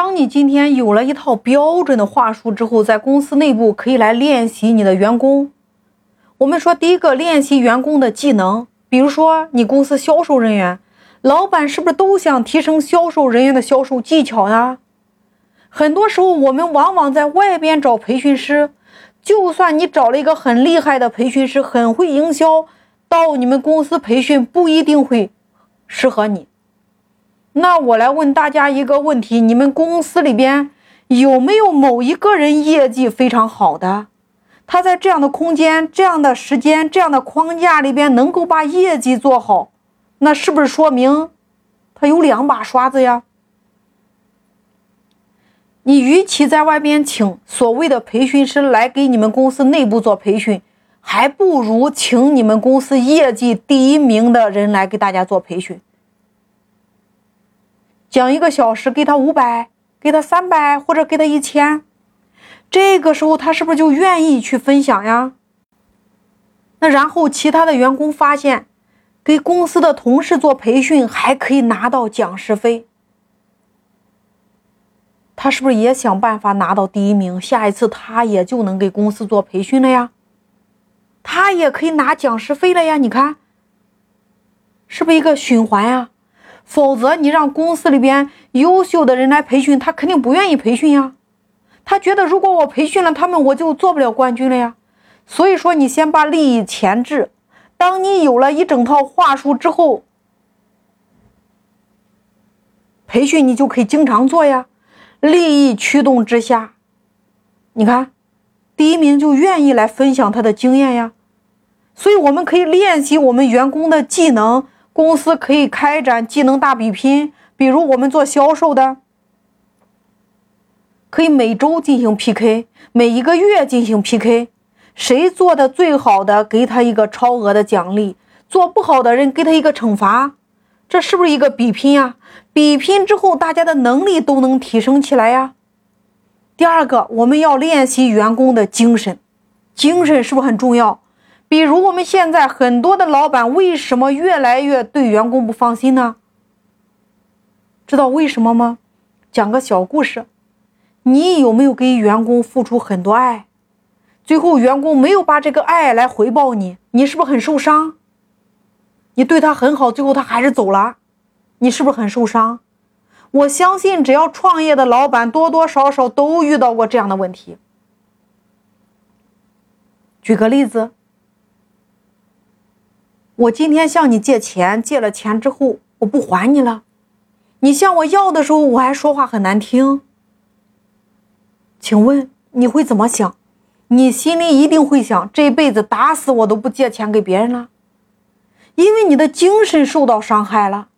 当你今天有了一套标准的话术之后，在公司内部可以来练习你的员工。我们说，第一个练习员工的技能，比如说你公司销售人员，老板是不是都想提升销售人员的销售技巧呀？很多时候，我们往往在外边找培训师，就算你找了一个很厉害的培训师，很会营销，到你们公司培训不一定会适合你。那我来问大家一个问题：你们公司里边有没有某一个人业绩非常好的？他在这样的空间、这样的时间、这样的框架里边能够把业绩做好，那是不是说明他有两把刷子呀？你与其在外边请所谓的培训师来给你们公司内部做培训，还不如请你们公司业绩第一名的人来给大家做培训。讲一个小时，给他五百，给他三百，或者给他一千，这个时候他是不是就愿意去分享呀？那然后其他的员工发现，给公司的同事做培训还可以拿到讲师费，他是不是也想办法拿到第一名？下一次他也就能给公司做培训了呀，他也可以拿讲师费了呀？你看，是不是一个循环呀？否则，你让公司里边优秀的人来培训，他肯定不愿意培训呀。他觉得，如果我培训了他们，我就做不了冠军了呀。所以说，你先把利益前置。当你有了一整套话术之后，培训你就可以经常做呀。利益驱动之下，你看，第一名就愿意来分享他的经验呀。所以，我们可以练习我们员工的技能。公司可以开展技能大比拼，比如我们做销售的，可以每周进行 PK，每一个月进行 PK，谁做的最好的，给他一个超额的奖励；做不好的人，给他一个惩罚。这是不是一个比拼呀？比拼之后，大家的能力都能提升起来呀。第二个，我们要练习员工的精神，精神是不是很重要？比如我们现在很多的老板为什么越来越对员工不放心呢？知道为什么吗？讲个小故事，你有没有给员工付出很多爱，最后员工没有把这个爱来回报你，你是不是很受伤？你对他很好，最后他还是走了，你是不是很受伤？我相信只要创业的老板多多少少都遇到过这样的问题。举个例子。我今天向你借钱，借了钱之后我不还你了，你向我要的时候我还说话很难听，请问你会怎么想？你心里一定会想，这辈子打死我都不借钱给别人了，因为你的精神受到伤害了。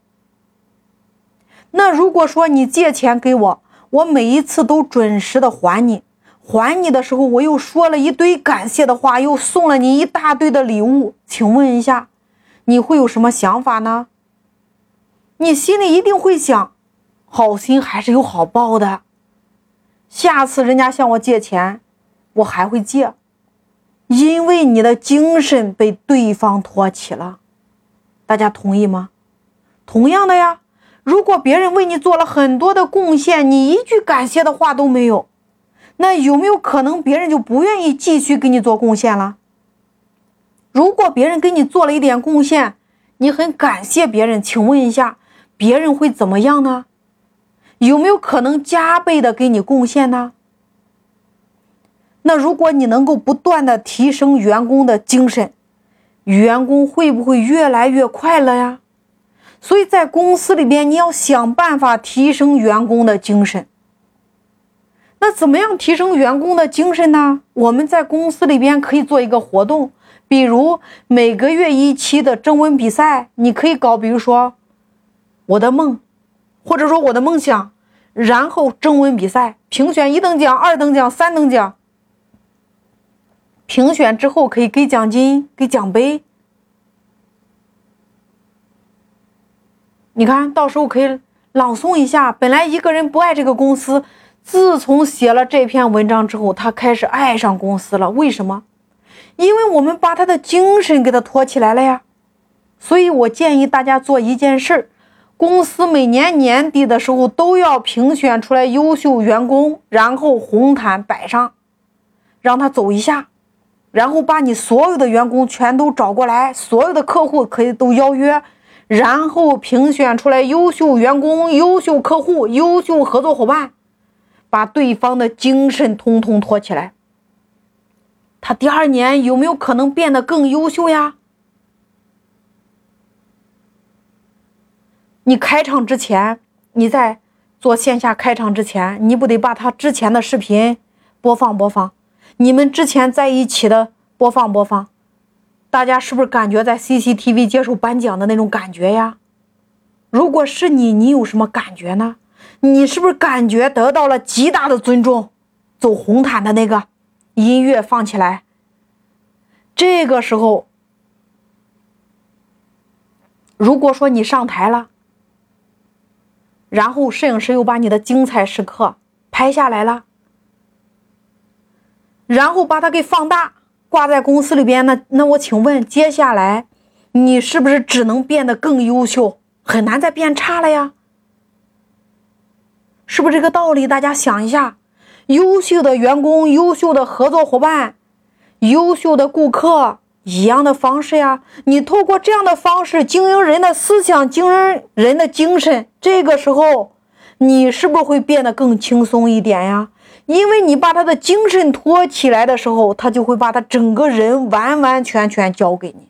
那如果说你借钱给我，我每一次都准时的还你，还你的时候我又说了一堆感谢的话，又送了你一大堆的礼物，请问一下。你会有什么想法呢？你心里一定会想，好心还是有好报的。下次人家向我借钱，我还会借，因为你的精神被对方托起了。大家同意吗？同样的呀，如果别人为你做了很多的贡献，你一句感谢的话都没有，那有没有可能别人就不愿意继续给你做贡献了？如果别人给你做了一点贡献，你很感谢别人，请问一下，别人会怎么样呢？有没有可能加倍的给你贡献呢？那如果你能够不断的提升员工的精神，员工会不会越来越快乐呀？所以在公司里边，你要想办法提升员工的精神。那怎么样提升员工的精神呢？我们在公司里边可以做一个活动。比如每个月一期的征文比赛，你可以搞，比如说我的梦，或者说我的梦想，然后征文比赛评选一等奖、二等奖、三等奖，评选之后可以给奖金、给奖杯。你看到时候可以朗诵一下。本来一个人不爱这个公司，自从写了这篇文章之后，他开始爱上公司了。为什么？因为我们把他的精神给他托起来了呀，所以我建议大家做一件事儿，公司每年年底的时候都要评选出来优秀员工，然后红毯摆上，让他走一下，然后把你所有的员工全都找过来，所有的客户可以都邀约，然后评选出来优秀员工、优秀客户、优秀合作伙伴，把对方的精神通通托起来。他第二年有没有可能变得更优秀呀？你开场之前，你在做线下开场之前，你不得把他之前的视频播放播放？你们之前在一起的播放播放，大家是不是感觉在 CCTV 接受颁奖的那种感觉呀？如果是你，你有什么感觉呢？你是不是感觉得到了极大的尊重？走红毯的那个音乐放起来，这个时候，如果说你上台了。然后摄影师又把你的精彩时刻拍下来了，然后把它给放大，挂在公司里边。那那我请问，接下来你是不是只能变得更优秀，很难再变差了呀？是不是这个道理？大家想一下，优秀的员工、优秀的合作伙伴、优秀的顾客。一样的方式呀，你透过这样的方式经营人的思想，经营人的精神，这个时候，你是不是会变得更轻松一点呀？因为你把他的精神托起来的时候，他就会把他整个人完完全全交给你。